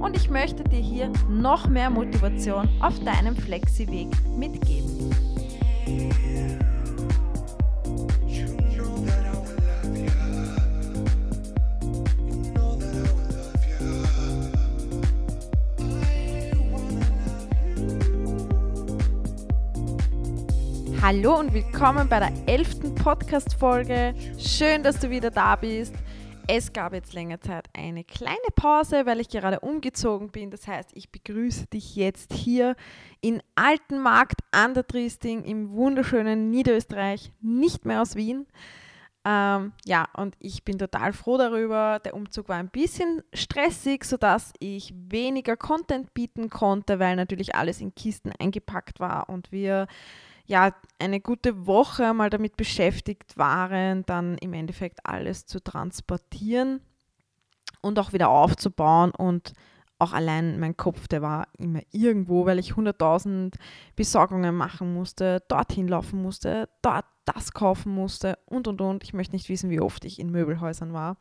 und ich möchte dir hier noch mehr Motivation auf deinem Flexi-Weg mitgeben. Hallo und willkommen bei der elften Podcast-Folge. Schön, dass du wieder da bist. Es gab jetzt länger Zeit eine kleine Pause, weil ich gerade umgezogen bin. Das heißt, ich begrüße dich jetzt hier in Altenmarkt an der Triesting im wunderschönen Niederösterreich, nicht mehr aus Wien. Ähm, ja, und ich bin total froh darüber. Der Umzug war ein bisschen stressig, sodass ich weniger Content bieten konnte, weil natürlich alles in Kisten eingepackt war und wir ja, eine gute Woche mal damit beschäftigt waren, dann im Endeffekt alles zu transportieren und auch wieder aufzubauen und auch allein mein Kopf, der war immer irgendwo, weil ich 100.000 Besorgungen machen musste, dorthin laufen musste, dort das kaufen musste und und und. Ich möchte nicht wissen, wie oft ich in Möbelhäusern war.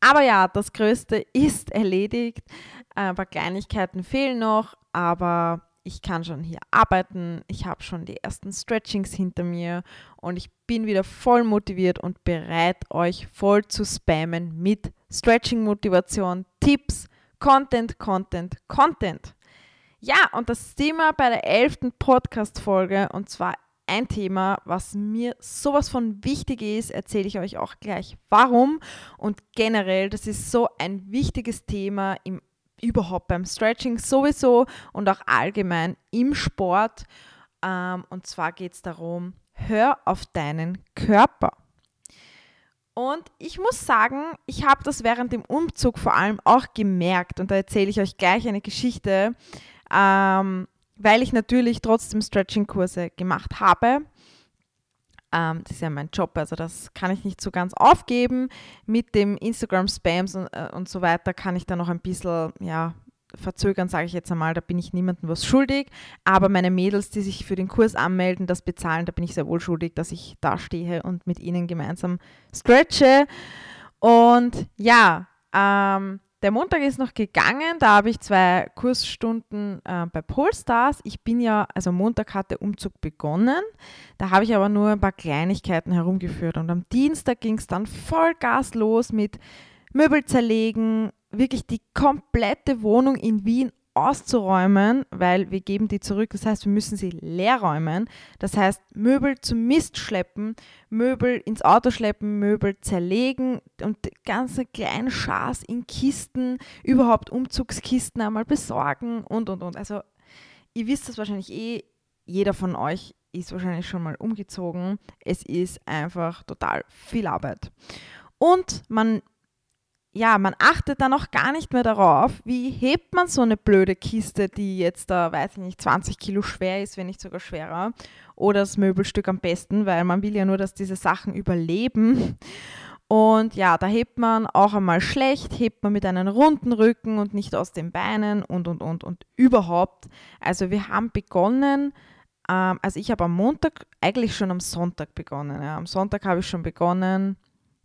Aber ja, das Größte ist erledigt. Ein paar Kleinigkeiten fehlen noch, aber ich kann schon hier arbeiten, ich habe schon die ersten Stretchings hinter mir und ich bin wieder voll motiviert und bereit, euch voll zu spammen mit Stretching-Motivation, Tipps, Content, Content, Content. Ja, und das Thema bei der elften Podcast-Folge und zwar ein Thema, was mir sowas von wichtig ist, erzähle ich euch auch gleich warum. Und generell, das ist so ein wichtiges Thema im überhaupt beim Stretching sowieso und auch allgemein im Sport. Ähm, und zwar geht es darum, hör auf deinen Körper. Und ich muss sagen, ich habe das während dem Umzug vor allem auch gemerkt. Und da erzähle ich euch gleich eine Geschichte, ähm, weil ich natürlich trotzdem Stretching-Kurse gemacht habe ähm, das ist ja mein Job, also das kann ich nicht so ganz aufgeben. Mit dem Instagram-Spams und, äh, und so weiter kann ich da noch ein bisschen, ja, verzögern, sage ich jetzt einmal, da bin ich niemandem was schuldig. Aber meine Mädels, die sich für den Kurs anmelden, das bezahlen, da bin ich sehr wohl schuldig, dass ich da stehe und mit ihnen gemeinsam stretche. Und ja, ähm, der Montag ist noch gegangen, da habe ich zwei Kursstunden äh, bei Polestars. Ich bin ja, also Montag hat der Umzug begonnen, da habe ich aber nur ein paar Kleinigkeiten herumgeführt und am Dienstag ging es dann voll Gas los mit Möbel zerlegen, wirklich die komplette Wohnung in Wien auszuräumen, weil wir geben die zurück. Das heißt, wir müssen sie leer räumen. Das heißt, Möbel zum Mist schleppen, Möbel ins Auto schleppen, Möbel zerlegen und ganze kleine Schars in Kisten, überhaupt Umzugskisten einmal besorgen und, und, und. Also, ihr wisst das wahrscheinlich eh, jeder von euch ist wahrscheinlich schon mal umgezogen. Es ist einfach total viel Arbeit. Und man ja, man achtet dann auch gar nicht mehr darauf, wie hebt man so eine blöde Kiste, die jetzt da, weiß ich nicht, 20 Kilo schwer ist, wenn nicht sogar schwerer, oder das Möbelstück am besten, weil man will ja nur, dass diese Sachen überleben. Und ja, da hebt man auch einmal schlecht, hebt man mit einem runden Rücken und nicht aus den Beinen und, und, und, und überhaupt. Also wir haben begonnen, ähm, also ich habe am Montag, eigentlich schon am Sonntag begonnen. Ja. Am Sonntag habe ich schon begonnen,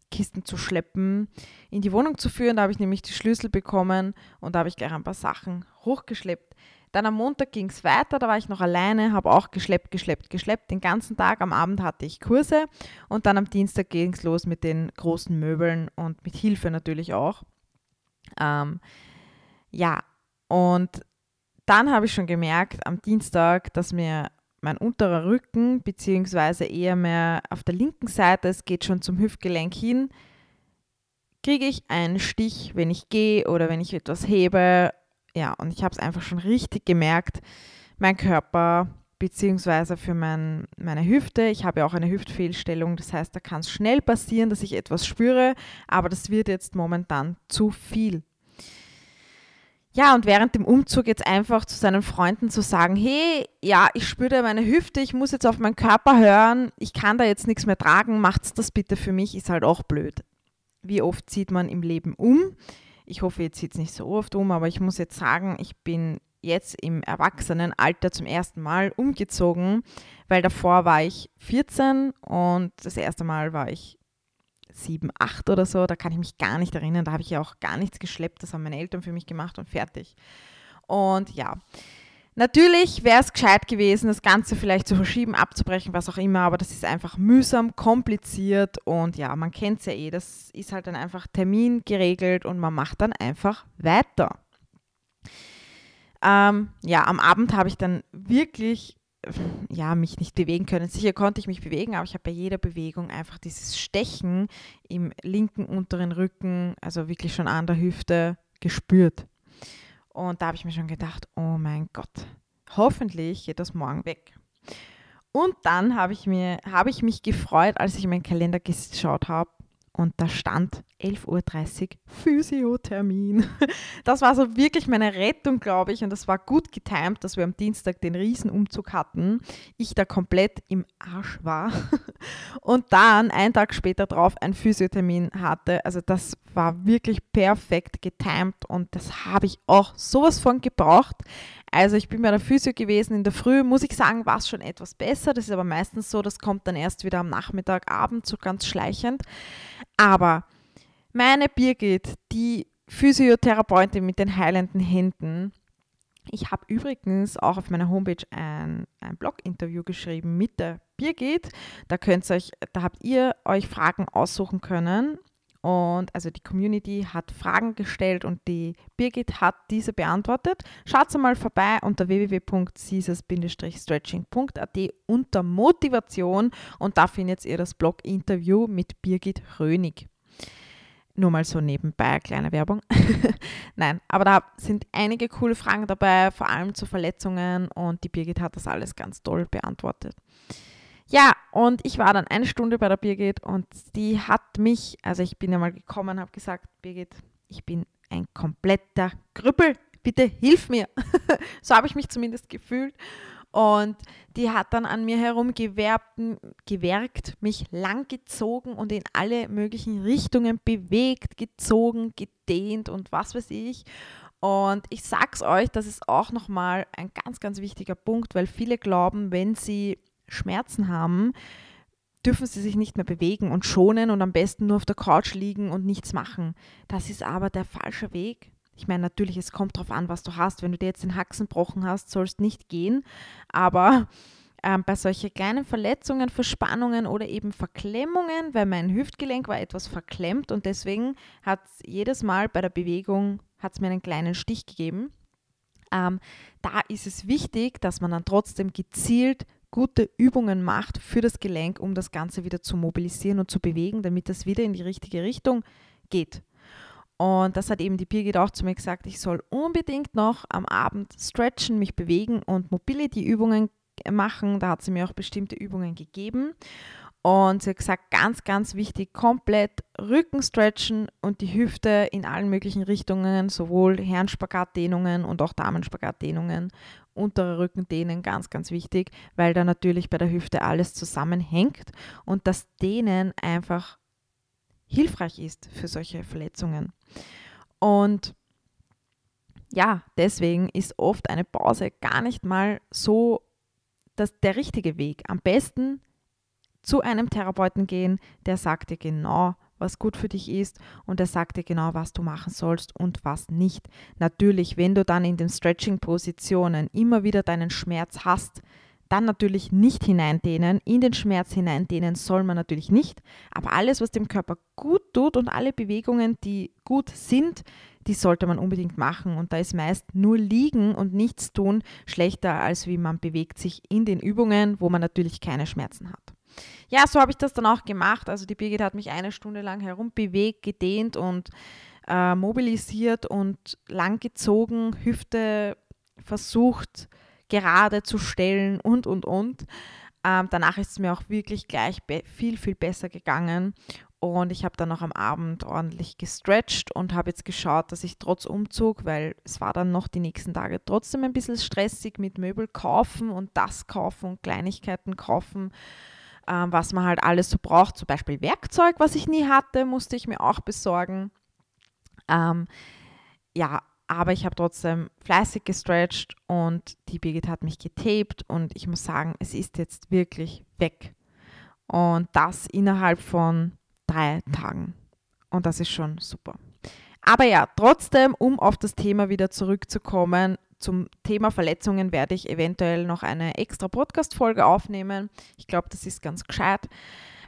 Kisten zu schleppen, in die Wohnung zu führen. Da habe ich nämlich die Schlüssel bekommen und da habe ich gleich ein paar Sachen hochgeschleppt. Dann am Montag ging es weiter, da war ich noch alleine, habe auch geschleppt, geschleppt, geschleppt. Den ganzen Tag am Abend hatte ich Kurse und dann am Dienstag ging es los mit den großen Möbeln und mit Hilfe natürlich auch. Ähm, ja, und dann habe ich schon gemerkt am Dienstag, dass mir mein unterer Rücken, beziehungsweise eher mehr auf der linken Seite, es geht schon zum Hüftgelenk hin, kriege ich einen Stich, wenn ich gehe oder wenn ich etwas hebe. Ja, und ich habe es einfach schon richtig gemerkt, mein Körper beziehungsweise für mein, meine Hüfte. Ich habe ja auch eine Hüftfehlstellung, das heißt, da kann es schnell passieren, dass ich etwas spüre, aber das wird jetzt momentan zu viel. Ja, und während dem Umzug jetzt einfach zu seinen Freunden zu sagen, hey, ja, ich spüre meine Hüfte, ich muss jetzt auf meinen Körper hören, ich kann da jetzt nichts mehr tragen, macht's das bitte für mich, ist halt auch blöd. Wie oft zieht man im Leben um? Ich hoffe, jetzt zieht es nicht so oft um, aber ich muss jetzt sagen, ich bin jetzt im Erwachsenenalter zum ersten Mal umgezogen, weil davor war ich 14 und das erste Mal war ich 7, 8 oder so, da kann ich mich gar nicht erinnern, da habe ich ja auch gar nichts geschleppt, das haben meine Eltern für mich gemacht und fertig. Und ja, natürlich wäre es gescheit gewesen, das Ganze vielleicht zu verschieben, abzubrechen, was auch immer, aber das ist einfach mühsam, kompliziert und ja, man kennt es ja eh, das ist halt dann einfach Termin geregelt und man macht dann einfach weiter. Ähm, ja, am Abend habe ich dann wirklich ja, mich nicht bewegen können. Sicher konnte ich mich bewegen, aber ich habe bei jeder Bewegung einfach dieses Stechen im linken unteren Rücken, also wirklich schon an der Hüfte, gespürt. Und da habe ich mir schon gedacht, oh mein Gott, hoffentlich geht das morgen weg. Und dann habe ich, ich mich gefreut, als ich in meinen Kalender geschaut habe und da stand 11.30 Uhr Physiothermin. Das war so wirklich meine Rettung, glaube ich. Und das war gut getimt, dass wir am Dienstag den Riesenumzug hatten. Ich da komplett im Arsch war. Und dann einen Tag später drauf einen Physiothermin hatte. Also das war wirklich perfekt getimt und das habe ich auch sowas von gebraucht. Also ich bin bei der Physio gewesen in der Früh, muss ich sagen, war es schon etwas besser. Das ist aber meistens so, das kommt dann erst wieder am Nachmittag, Abend, so ganz schleichend. Aber meine Birgit, die Physiotherapeutin mit den heilenden Händen, ich habe übrigens auch auf meiner Homepage ein, ein Blog-Interview geschrieben mit der Birgit. Da könnt euch, da habt ihr euch Fragen aussuchen können und also die Community hat Fragen gestellt und die Birgit hat diese beantwortet. Schaut mal vorbei unter www.caesars-stretching.at unter Motivation und da findet ihr das Blog-Interview mit Birgit Rönig. Nur mal so nebenbei, kleine Werbung. Nein, aber da sind einige coole Fragen dabei, vor allem zu Verletzungen und die Birgit hat das alles ganz toll beantwortet. Ja, und ich war dann eine Stunde bei der Birgit und die hat mich, also ich bin ja mal gekommen, habe gesagt, Birgit, ich bin ein kompletter Krüppel, bitte hilf mir. so habe ich mich zumindest gefühlt. Und die hat dann an mir herumgewerbt, gewerkt, mich langgezogen und in alle möglichen Richtungen bewegt, gezogen, gedehnt und was weiß ich. Und ich sag's euch, das ist auch nochmal ein ganz, ganz wichtiger Punkt, weil viele glauben, wenn sie Schmerzen haben, dürfen sie sich nicht mehr bewegen und schonen und am besten nur auf der Couch liegen und nichts machen. Das ist aber der falsche Weg. Ich meine, natürlich, es kommt darauf an, was du hast. Wenn du dir jetzt den Haxen gebrochen hast, sollst nicht gehen. Aber ähm, bei solchen kleinen Verletzungen, Verspannungen oder eben Verklemmungen, weil mein Hüftgelenk war etwas verklemmt und deswegen hat es jedes Mal bei der Bewegung hat's mir einen kleinen Stich gegeben. Ähm, da ist es wichtig, dass man dann trotzdem gezielt gute Übungen macht für das Gelenk, um das Ganze wieder zu mobilisieren und zu bewegen, damit das wieder in die richtige Richtung geht. Und das hat eben die Birgit auch zu mir gesagt, ich soll unbedingt noch am Abend stretchen, mich bewegen und Mobility-Übungen machen. Da hat sie mir auch bestimmte Übungen gegeben. Und sie hat gesagt, ganz, ganz wichtig, komplett Rücken stretchen und die Hüfte in allen möglichen Richtungen, sowohl Herrenspagatdehnungen und auch Damenspagatdehnungen, unterer Rücken dehnen, ganz, ganz wichtig, weil da natürlich bei der Hüfte alles zusammenhängt und das Dehnen einfach hilfreich ist für solche Verletzungen. Und ja, deswegen ist oft eine Pause gar nicht mal so das, der richtige Weg. Am besten zu einem Therapeuten gehen, der sagt dir genau, was gut für dich ist und er sagt dir genau, was du machen sollst und was nicht. Natürlich, wenn du dann in den Stretching-Positionen immer wieder deinen Schmerz hast, dann natürlich nicht hineindehnen. In den Schmerz hineindehnen soll man natürlich nicht. Aber alles, was dem Körper gut tut und alle Bewegungen, die gut sind, die sollte man unbedingt machen. Und da ist meist nur liegen und nichts tun schlechter, als wie man bewegt sich in den Übungen, wo man natürlich keine Schmerzen hat. Ja, so habe ich das dann auch gemacht. Also die Birgit hat mich eine Stunde lang herumbewegt, gedehnt und äh, mobilisiert und langgezogen, Hüfte versucht gerade zu stellen und, und, und. Ähm, danach ist es mir auch wirklich gleich viel, viel besser gegangen. Und ich habe dann noch am Abend ordentlich gestretched und habe jetzt geschaut, dass ich trotz Umzug, weil es war dann noch die nächsten Tage trotzdem ein bisschen stressig mit Möbel kaufen und das kaufen und Kleinigkeiten kaufen, ähm, was man halt alles so braucht. Zum Beispiel Werkzeug, was ich nie hatte, musste ich mir auch besorgen. Ähm, ja, aber ich habe trotzdem fleißig gestretched und die Birgit hat mich getaped und ich muss sagen, es ist jetzt wirklich weg. Und das innerhalb von drei Tagen. Und das ist schon super. Aber ja, trotzdem, um auf das Thema wieder zurückzukommen, zum Thema Verletzungen werde ich eventuell noch eine extra Podcast-Folge aufnehmen. Ich glaube, das ist ganz gescheit.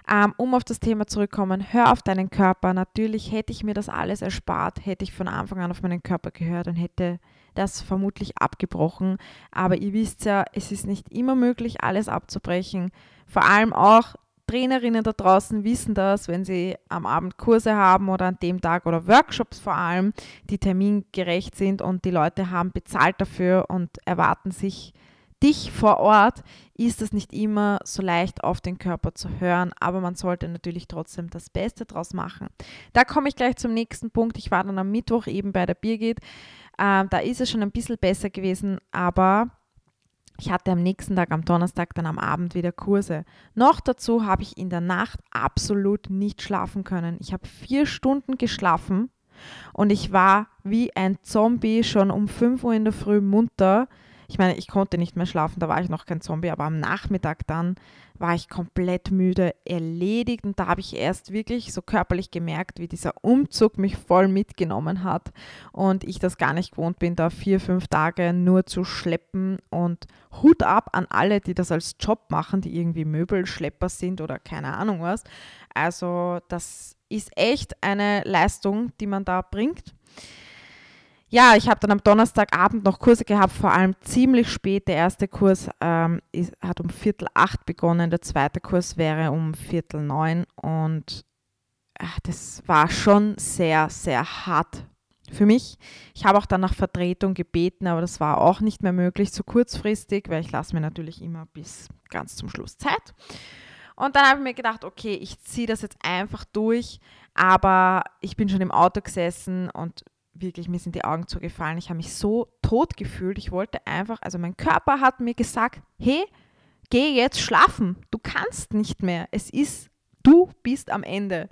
Ähm, um auf das Thema zurückzukommen, hör auf deinen Körper. Natürlich hätte ich mir das alles erspart, hätte ich von Anfang an auf meinen Körper gehört und hätte das vermutlich abgebrochen. Aber ihr wisst ja, es ist nicht immer möglich, alles abzubrechen. Vor allem auch Trainerinnen da draußen wissen das, wenn sie am Abend Kurse haben oder an dem Tag oder Workshops vor allem, die termingerecht sind und die Leute haben bezahlt dafür und erwarten sich dich vor Ort, ist es nicht immer so leicht auf den Körper zu hören, aber man sollte natürlich trotzdem das Beste draus machen. Da komme ich gleich zum nächsten Punkt. Ich war dann am Mittwoch eben bei der Birgit. Ähm, da ist es schon ein bisschen besser gewesen, aber ich hatte am nächsten Tag, am Donnerstag, dann am Abend wieder Kurse. Noch dazu habe ich in der Nacht absolut nicht schlafen können. Ich habe vier Stunden geschlafen und ich war wie ein Zombie schon um 5 Uhr in der Früh munter ich meine, ich konnte nicht mehr schlafen, da war ich noch kein Zombie, aber am Nachmittag dann war ich komplett müde, erledigt und da habe ich erst wirklich so körperlich gemerkt, wie dieser Umzug mich voll mitgenommen hat und ich das gar nicht gewohnt bin, da vier, fünf Tage nur zu schleppen und Hut ab an alle, die das als Job machen, die irgendwie Möbelschlepper sind oder keine Ahnung was. Also das ist echt eine Leistung, die man da bringt ja, ich habe dann am Donnerstagabend noch Kurse gehabt, vor allem ziemlich spät. Der erste Kurs ähm, ist, hat um Viertel acht begonnen, der zweite Kurs wäre um Viertel neun und ach, das war schon sehr, sehr hart für mich. Ich habe auch dann nach Vertretung gebeten, aber das war auch nicht mehr möglich, so kurzfristig, weil ich lasse mir natürlich immer bis ganz zum Schluss Zeit. Und dann habe ich mir gedacht, okay, ich ziehe das jetzt einfach durch, aber ich bin schon im Auto gesessen und wirklich, mir sind die Augen zugefallen. Ich habe mich so tot gefühlt. Ich wollte einfach, also mein Körper hat mir gesagt, hey, geh jetzt schlafen. Du kannst nicht mehr. Es ist, du bist am Ende.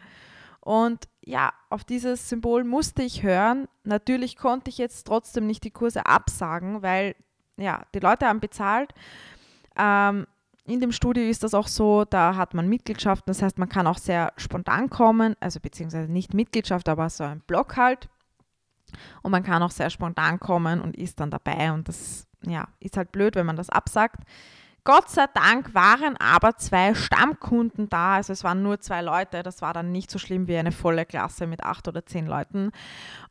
Und ja, auf dieses Symbol musste ich hören. Natürlich konnte ich jetzt trotzdem nicht die Kurse absagen, weil ja, die Leute haben bezahlt. Ähm, in dem Studio ist das auch so, da hat man Mitgliedschaften, das heißt, man kann auch sehr spontan kommen, also beziehungsweise nicht Mitgliedschaft, aber so ein Block halt. Und man kann auch sehr spontan kommen und ist dann dabei. Und das ja, ist halt blöd, wenn man das absagt. Gott sei Dank waren aber zwei Stammkunden da, also es waren nur zwei Leute, das war dann nicht so schlimm wie eine volle Klasse mit acht oder zehn Leuten.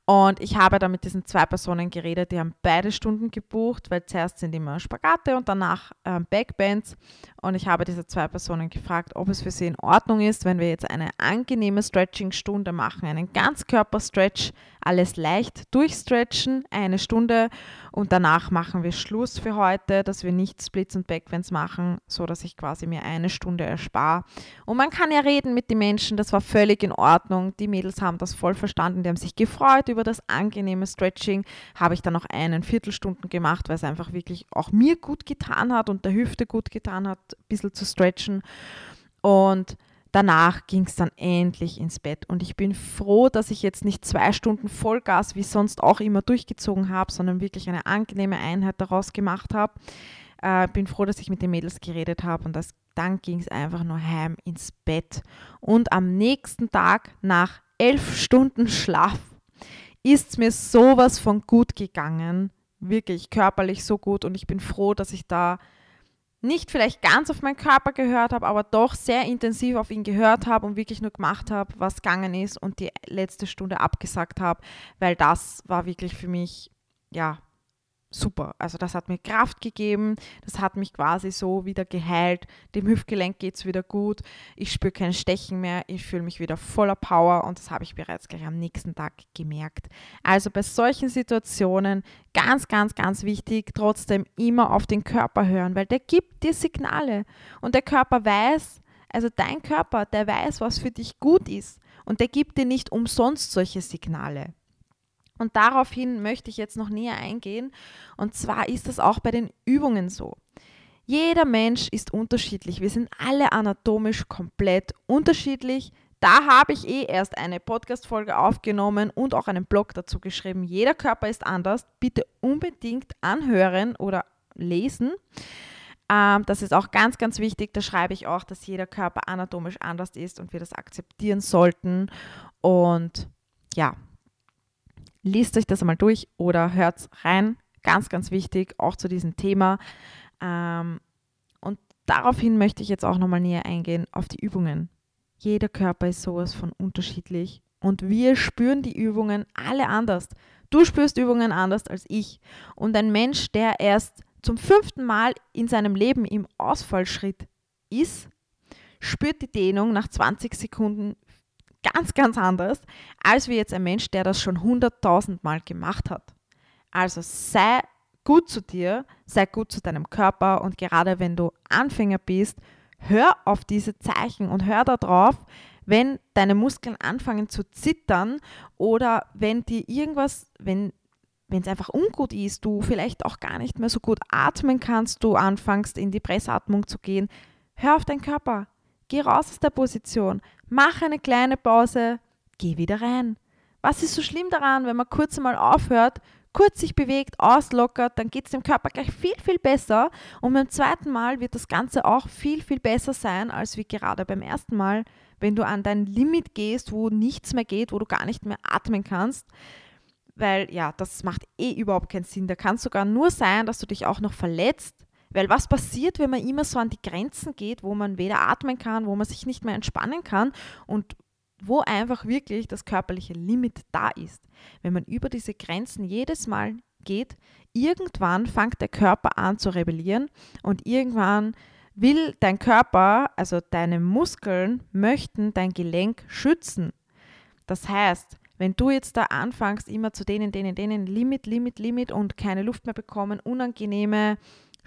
Und ich habe da mit diesen zwei Personen geredet, die haben beide Stunden gebucht, weil zuerst sind immer Spagate und danach ähm, Backbands. Und ich habe diese zwei Personen gefragt, ob es für sie in Ordnung ist, wenn wir jetzt eine angenehme Stretching-Stunde machen, einen Ganzkörper-Stretch, alles leicht durchstretchen, eine Stunde und danach machen wir Schluss für heute, dass wir nicht Splits und Backbands machen, so dass ich quasi mir eine Stunde erspare. Und man kann ja reden mit den Menschen, das war völlig in Ordnung. Die Mädels haben das voll verstanden, die haben sich gefreut über über das angenehme Stretching habe ich dann noch einen Viertelstunden gemacht, weil es einfach wirklich auch mir gut getan hat und der Hüfte gut getan hat, ein bisschen zu stretchen. Und danach ging es dann endlich ins Bett. Und ich bin froh, dass ich jetzt nicht zwei Stunden Vollgas wie sonst auch immer durchgezogen habe, sondern wirklich eine angenehme Einheit daraus gemacht habe. Äh, bin froh, dass ich mit den Mädels geredet habe und das, dann ging es einfach nur heim ins Bett. Und am nächsten Tag nach elf Stunden Schlaf ist mir sowas von gut gegangen. Wirklich körperlich so gut und ich bin froh, dass ich da nicht vielleicht ganz auf meinen Körper gehört habe, aber doch sehr intensiv auf ihn gehört habe und wirklich nur gemacht habe, was gegangen ist und die letzte Stunde abgesagt habe, weil das war wirklich für mich, ja, super. Also das hat mir Kraft gegeben, das hat mich quasi so wieder geheilt. Dem Hüftgelenk geht es wieder gut, ich spüre kein Stechen mehr, ich fühle mich wieder voller Power und das habe ich bereits gleich am nächsten Tag gemerkt. Also bei solchen Situationen ganz, ganz, ganz wichtig, trotzdem immer auf den Körper hören, weil der gibt dir Signale und der Körper weiß, Also dein Körper, der weiß, was für dich gut ist und der gibt dir nicht umsonst solche Signale. Und daraufhin möchte ich jetzt noch näher eingehen. Und zwar ist das auch bei den Übungen so. Jeder Mensch ist unterschiedlich. Wir sind alle anatomisch komplett unterschiedlich. Da habe ich eh erst eine Podcast-Folge aufgenommen und auch einen Blog dazu geschrieben. Jeder Körper ist anders. Bitte unbedingt anhören oder lesen. Ähm, das ist auch ganz, ganz wichtig. Da schreibe ich auch, dass jeder Körper anatomisch anders ist und wir das akzeptieren sollten. Und ja, liest euch das einmal durch oder hört rein. Ganz, ganz wichtig, auch zu diesem Thema. Ähm, und daraufhin möchte ich jetzt auch nochmal näher eingehen auf die Übungen. Jeder Körper ist sowas von unterschiedlich und wir spüren die Übungen alle anders. Du spürst Übungen anders als ich. Und ein Mensch, der erst zum fünften Mal in seinem Leben im Ausfallschritt ist, spürt die Dehnung nach 20 Sekunden ganz, ganz anders, als wie jetzt ein Mensch, der das schon 100.000 Mal gemacht hat. Also sei gut zu dir, sei gut zu deinem Körper und gerade wenn du Anfänger bist, hör auf diese Zeichen und hör darauf, wenn deine Muskeln anfangen zu zittern oder wenn dir irgendwas, wenn wenn es einfach ungut ist, du vielleicht auch gar nicht mehr so gut atmen kannst, du anfängst in die Pressatmung zu gehen, hör auf deinen Körper, geh raus aus der Position, mach eine kleine Pause, geh wieder rein. Was ist so schlimm daran, wenn man kurz einmal aufhört, kurz sich bewegt, auslockert, dann geht es dem Körper gleich viel, viel besser. Und beim zweiten Mal wird das Ganze auch viel, viel besser sein, als wie gerade beim ersten Mal, wenn du an dein Limit gehst, wo nichts mehr geht, wo du gar nicht mehr atmen kannst. Weil ja, das macht eh überhaupt keinen Sinn. Da kann es sogar nur sein, dass du dich auch noch verletzt. Weil was passiert, wenn man immer so an die Grenzen geht, wo man weder atmen kann, wo man sich nicht mehr entspannen kann und wo einfach wirklich das körperliche Limit da ist. Wenn man über diese Grenzen jedes Mal geht, irgendwann fängt der Körper an zu rebellieren und irgendwann will dein Körper, also deine Muskeln, möchten dein Gelenk schützen. Das heißt, wenn du jetzt da anfängst, immer zu denen, denen, denen, Limit, Limit, Limit und keine Luft mehr bekommen, unangenehme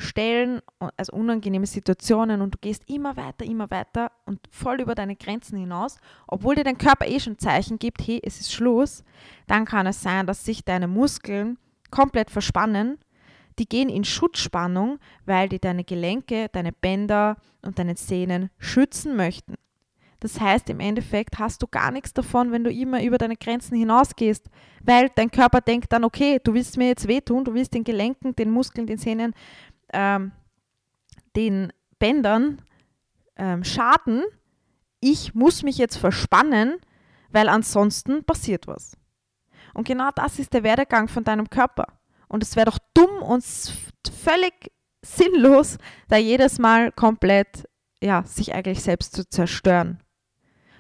Stellen, also unangenehme Situationen und du gehst immer weiter, immer weiter und voll über deine Grenzen hinaus, obwohl dir dein Körper eh schon Zeichen gibt, hey, es ist Schluss, dann kann es sein, dass sich deine Muskeln komplett verspannen. Die gehen in Schutzspannung, weil die deine Gelenke, deine Bänder und deine Sehnen schützen möchten. Das heißt, im Endeffekt hast du gar nichts davon, wenn du immer über deine Grenzen hinausgehst, weil dein Körper denkt dann, okay, du willst mir jetzt wehtun, du willst den Gelenken, den Muskeln, den Sehnen ähm, den Bändern ähm, schaden. Ich muss mich jetzt verspannen, weil ansonsten passiert was. Und genau das ist der Werdegang von deinem Körper. Und es wäre doch dumm und völlig sinnlos, da jedes Mal komplett ja, sich eigentlich selbst zu zerstören.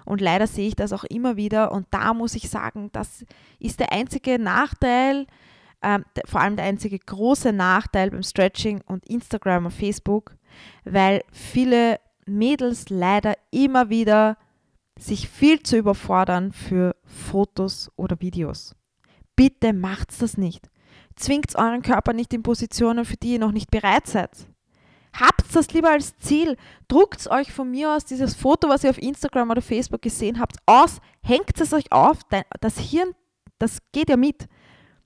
Und leider sehe ich das auch immer wieder. Und da muss ich sagen, das ist der einzige Nachteil, ähm, vor allem der einzige große Nachteil beim Stretching und Instagram und Facebook, weil viele Mädels leider immer wieder sich viel zu überfordern für Fotos oder Videos. Bitte macht's das nicht. Zwingt euren Körper nicht in Positionen, für die ihr noch nicht bereit seid. Habt das lieber als Ziel. Druckt euch von mir aus dieses Foto, was ihr auf Instagram oder Facebook gesehen habt, aus. Hängt es euch auf. Das Hirn, das geht ja mit.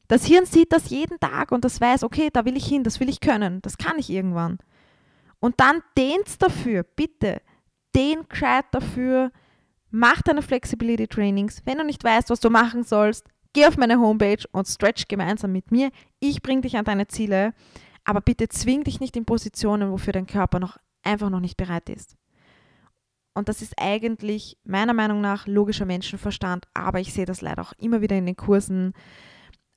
Das Hirn sieht das jeden Tag und das weiß, okay, da will ich hin, das will ich können, das kann ich irgendwann. Und dann dehnt dafür, bitte. Dehn gescheit dafür. Mach deine Flexibility Trainings. Wenn du nicht weißt, was du machen sollst, geh auf meine Homepage und stretch gemeinsam mit mir. Ich bringe dich an deine Ziele. Aber bitte zwing dich nicht in Positionen, wofür dein Körper noch einfach noch nicht bereit ist. Und das ist eigentlich meiner Meinung nach logischer Menschenverstand, aber ich sehe das leider auch immer wieder in den Kursen,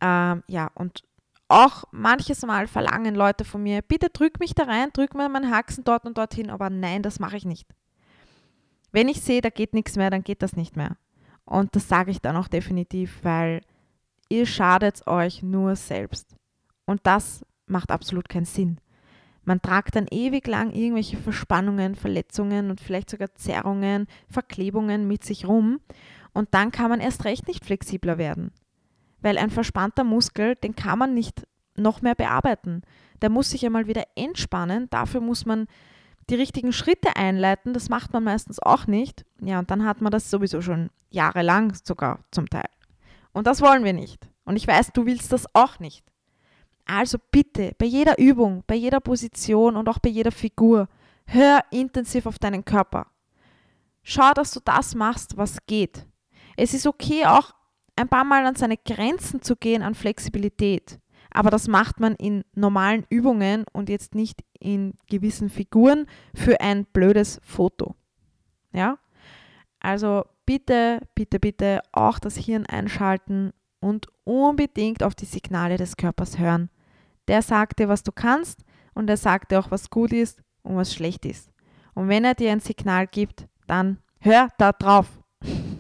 ähm, ja, und auch manches Mal verlangen Leute von mir, bitte drück mich da rein, drück mir meinen Haxen dort und dorthin, aber nein, das mache ich nicht. Wenn ich sehe, da geht nichts mehr, dann geht das nicht mehr. Und das sage ich dann auch definitiv, weil ihr schadet euch nur selbst. Und das macht absolut keinen Sinn. Man tragt dann ewig lang irgendwelche Verspannungen, Verletzungen und vielleicht sogar Zerrungen, Verklebungen mit sich rum und dann kann man erst recht nicht flexibler werden. Weil ein verspannter Muskel, den kann man nicht noch mehr bearbeiten. Der muss sich einmal wieder entspannen. Dafür muss man die richtigen Schritte einleiten, das macht man meistens auch nicht. Ja, und dann hat man das sowieso schon jahrelang sogar zum Teil. Und das wollen wir nicht. Und ich weiß, du willst das auch nicht. Also bitte, bei jeder Übung, bei jeder Position und auch bei jeder Figur, hör intensiv auf deinen Körper. Schau, dass du das machst, was geht. Es ist okay, auch ein paar Mal an seine Grenzen zu gehen an Flexibilität. Aber das macht man in normalen Übungen und jetzt nicht in gewissen Figuren für ein blödes Foto. Ja? Also bitte, bitte, bitte auch das Hirn einschalten und unbedingt auf die Signale des Körpers hören. Der sagt dir, was du kannst und er sagt dir auch, was gut ist und was schlecht ist. Und wenn er dir ein Signal gibt, dann hör da drauf.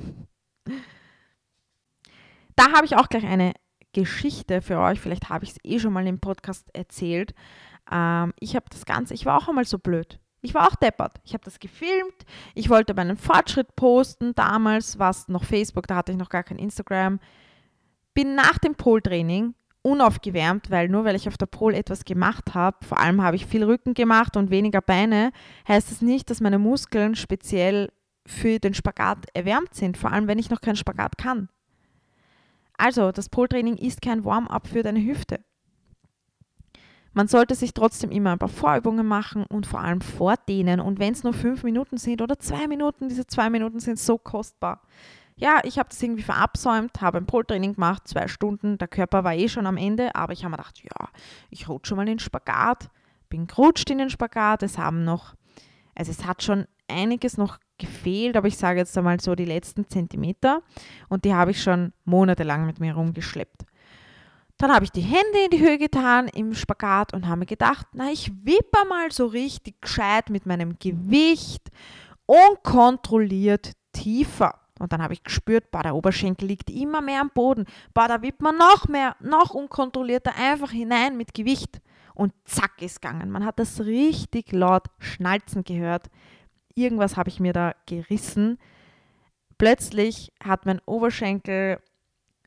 da habe ich auch gleich eine Geschichte für euch. Vielleicht habe ich es eh schon mal im Podcast erzählt. Ähm, ich habe das Ganze, ich war auch einmal so blöd. Ich war auch deppert. Ich habe das gefilmt. Ich wollte meinen Fortschritt posten. Damals war es noch Facebook, da hatte ich noch gar kein Instagram. Bin nach dem Pole-Training unaufgewärmt, weil nur weil ich auf der Pole etwas gemacht habe, vor allem habe ich viel Rücken gemacht und weniger Beine, heißt es das nicht, dass meine Muskeln speziell für den Spagat erwärmt sind, vor allem wenn ich noch keinen Spagat kann. Also, das Pole-Training ist kein Warm-up für deine Hüfte. Man sollte sich trotzdem immer ein paar Vorübungen machen und vor allem vordehnen. Und wenn es nur fünf Minuten sind oder zwei Minuten, diese zwei Minuten sind so kostbar. Ja, ich habe das irgendwie verabsäumt, habe ein Pole-Training gemacht, zwei Stunden. Der Körper war eh schon am Ende, aber ich habe mir gedacht, ja, ich rutsche mal in den Spagat. Bin gerutscht in den Spagat. Es haben noch, also es hat schon einiges noch gefehlt, aber ich sage jetzt einmal so die letzten Zentimeter und die habe ich schon monatelang mit mir rumgeschleppt. Dann habe ich die Hände in die Höhe getan im Spagat und habe mir gedacht, na, ich wippe mal so richtig gescheit mit meinem Gewicht unkontrolliert tiefer. Und dann habe ich gespürt, boah, der Oberschenkel liegt immer mehr am Boden. Boah, da wippt man noch mehr, noch unkontrollierter einfach hinein mit Gewicht. Und zack ist gegangen. Man hat das richtig laut schnalzen gehört irgendwas habe ich mir da gerissen. Plötzlich hat mein Oberschenkel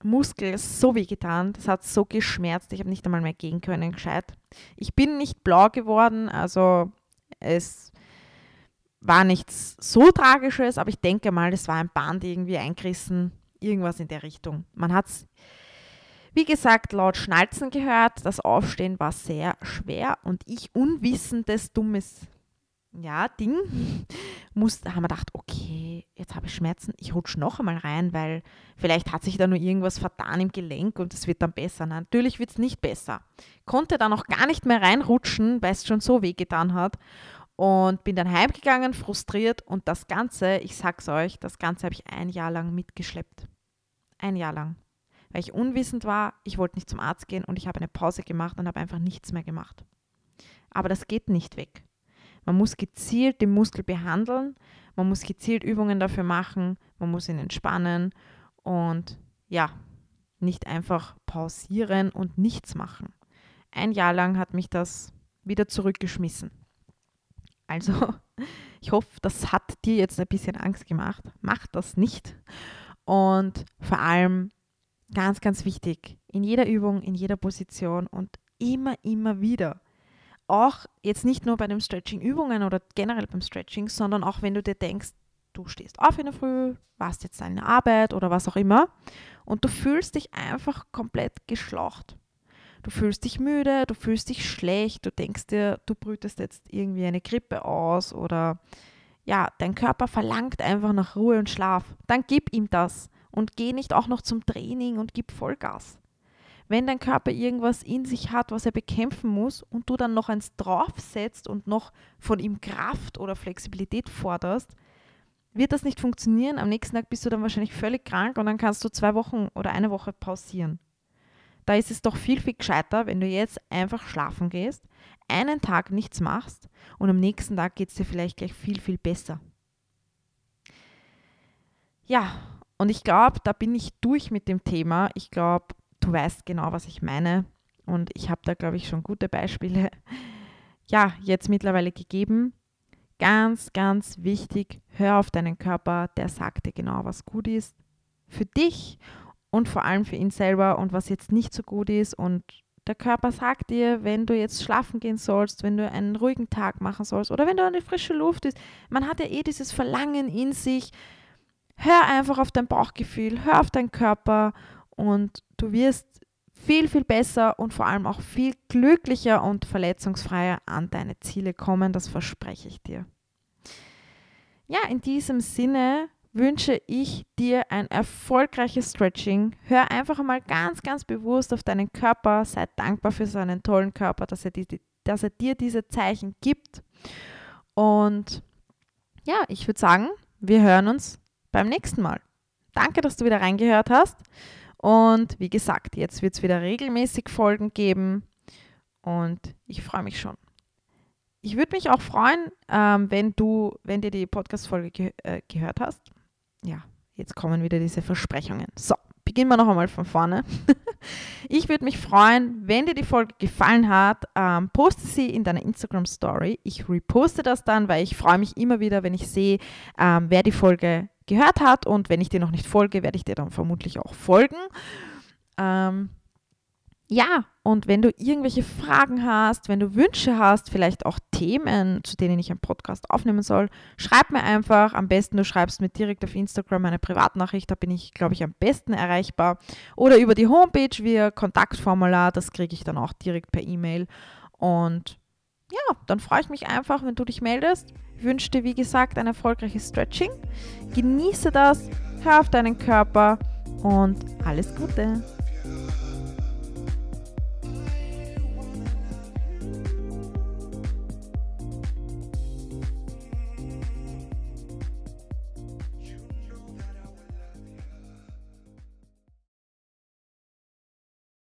Muskel so weh getan, das hat so geschmerzt, ich habe nicht einmal mehr gehen können, gescheit. Ich bin nicht blau geworden, also es war nichts so Tragisches, aber ich denke mal, es war ein Band irgendwie eingerissen, irgendwas in der Richtung. Man hat es, wie gesagt, laut Schnalzen gehört, das Aufstehen war sehr schwer und ich unwissendes, dummes ja, Ding, muss, haben wir gedacht, okay, jetzt habe ich Schmerzen, ich rutsche noch einmal rein, weil vielleicht hat sich da nur irgendwas vertan im Gelenk und es wird dann besser. Na, natürlich wird es nicht besser. Konnte dann auch gar nicht mehr reinrutschen, weil es schon so weh getan hat. Und bin dann heimgegangen, frustriert und das Ganze, ich sag's euch, das Ganze habe ich ein Jahr lang mitgeschleppt. Ein Jahr lang. Weil ich unwissend war, ich wollte nicht zum Arzt gehen und ich habe eine Pause gemacht und habe einfach nichts mehr gemacht. Aber das geht nicht weg. Man muss gezielt den Muskel behandeln, man muss gezielt Übungen dafür machen, man muss ihn entspannen und ja, nicht einfach pausieren und nichts machen. Ein Jahr lang hat mich das wieder zurückgeschmissen. Also, ich hoffe, das hat dir jetzt ein bisschen Angst gemacht. Mach das nicht. Und vor allem, ganz, ganz wichtig, in jeder Übung, in jeder Position und immer, immer wieder auch jetzt nicht nur bei den Stretching-Übungen oder generell beim Stretching, sondern auch wenn du dir denkst, du stehst auf in der Früh, warst jetzt deine Arbeit oder was auch immer und du fühlst dich einfach komplett geschlaucht. Du fühlst dich müde, du fühlst dich schlecht, du denkst dir, du brütest jetzt irgendwie eine Grippe aus oder ja, dein Körper verlangt einfach nach Ruhe und Schlaf. Dann gib ihm das und geh nicht auch noch zum Training und gib Vollgas wenn dein Körper irgendwas in sich hat, was er bekämpfen muss und du dann noch eins draufsetzt und noch von ihm Kraft oder Flexibilität forderst, wird das nicht funktionieren. Am nächsten Tag bist du dann wahrscheinlich völlig krank und dann kannst du zwei Wochen oder eine Woche pausieren. Da ist es doch viel, viel gescheiter, wenn du jetzt einfach schlafen gehst, einen Tag nichts machst und am nächsten Tag geht es dir vielleicht gleich viel, viel besser. Ja, und ich glaube, da bin ich durch mit dem Thema. Ich glaube, du weißt genau, was ich meine. Und ich habe da, glaube ich, schon gute Beispiele, ja, jetzt mittlerweile gegeben. Ganz, ganz wichtig, hör auf deinen Körper, der sagt dir genau, was gut ist für dich und vor allem für ihn selber und was jetzt nicht so gut ist. Und der Körper sagt dir, wenn du jetzt schlafen gehen sollst, wenn du einen ruhigen Tag machen sollst oder wenn du an die frische Luft bist. Man hat ja eh dieses Verlangen in sich. Hör einfach auf dein Bauchgefühl, hör auf deinen Körper und du wirst viel, viel besser und vor allem auch viel glücklicher und verletzungsfreier an deine Ziele kommen. Das verspreche ich dir. Ja, in diesem Sinne wünsche ich dir ein erfolgreiches Stretching. Hör einfach einmal ganz, ganz bewusst auf deinen Körper. Sei dankbar für seinen tollen Körper, dass er, die, dass er dir diese Zeichen gibt. Und ja, ich würde sagen, wir hören uns beim nächsten Mal. Danke, dass du wieder reingehört hast. Und wie gesagt, jetzt wird es wieder regelmäßig Folgen geben. Und ich freue mich schon. Ich würde mich auch freuen, ähm, wenn du, wenn dir die Podcast-Folge ge äh, gehört hast ja, jetzt kommen wieder diese Versprechungen. So, beginnen wir noch einmal von vorne. ich würde mich freuen, wenn dir die Folge gefallen hat, ähm, poste sie in deiner Instagram Story. Ich reposte das dann, weil ich freue mich immer wieder, wenn ich sehe, ähm, wer die Folge gehört hat und wenn ich dir noch nicht folge, werde ich dir dann vermutlich auch folgen. Ähm, ja, und wenn du irgendwelche Fragen hast, wenn du Wünsche hast, vielleicht auch Themen, zu denen ich einen Podcast aufnehmen soll, schreib mir einfach. Am besten du schreibst mir direkt auf Instagram eine Privatnachricht, da bin ich, glaube ich, am besten erreichbar. Oder über die Homepage via Kontaktformular, das kriege ich dann auch direkt per E-Mail. Und ja, dann freue ich mich einfach, wenn du dich meldest. Ich wünsche dir, wie gesagt, ein erfolgreiches Stretching. Genieße das, hör auf deinen Körper und alles Gute.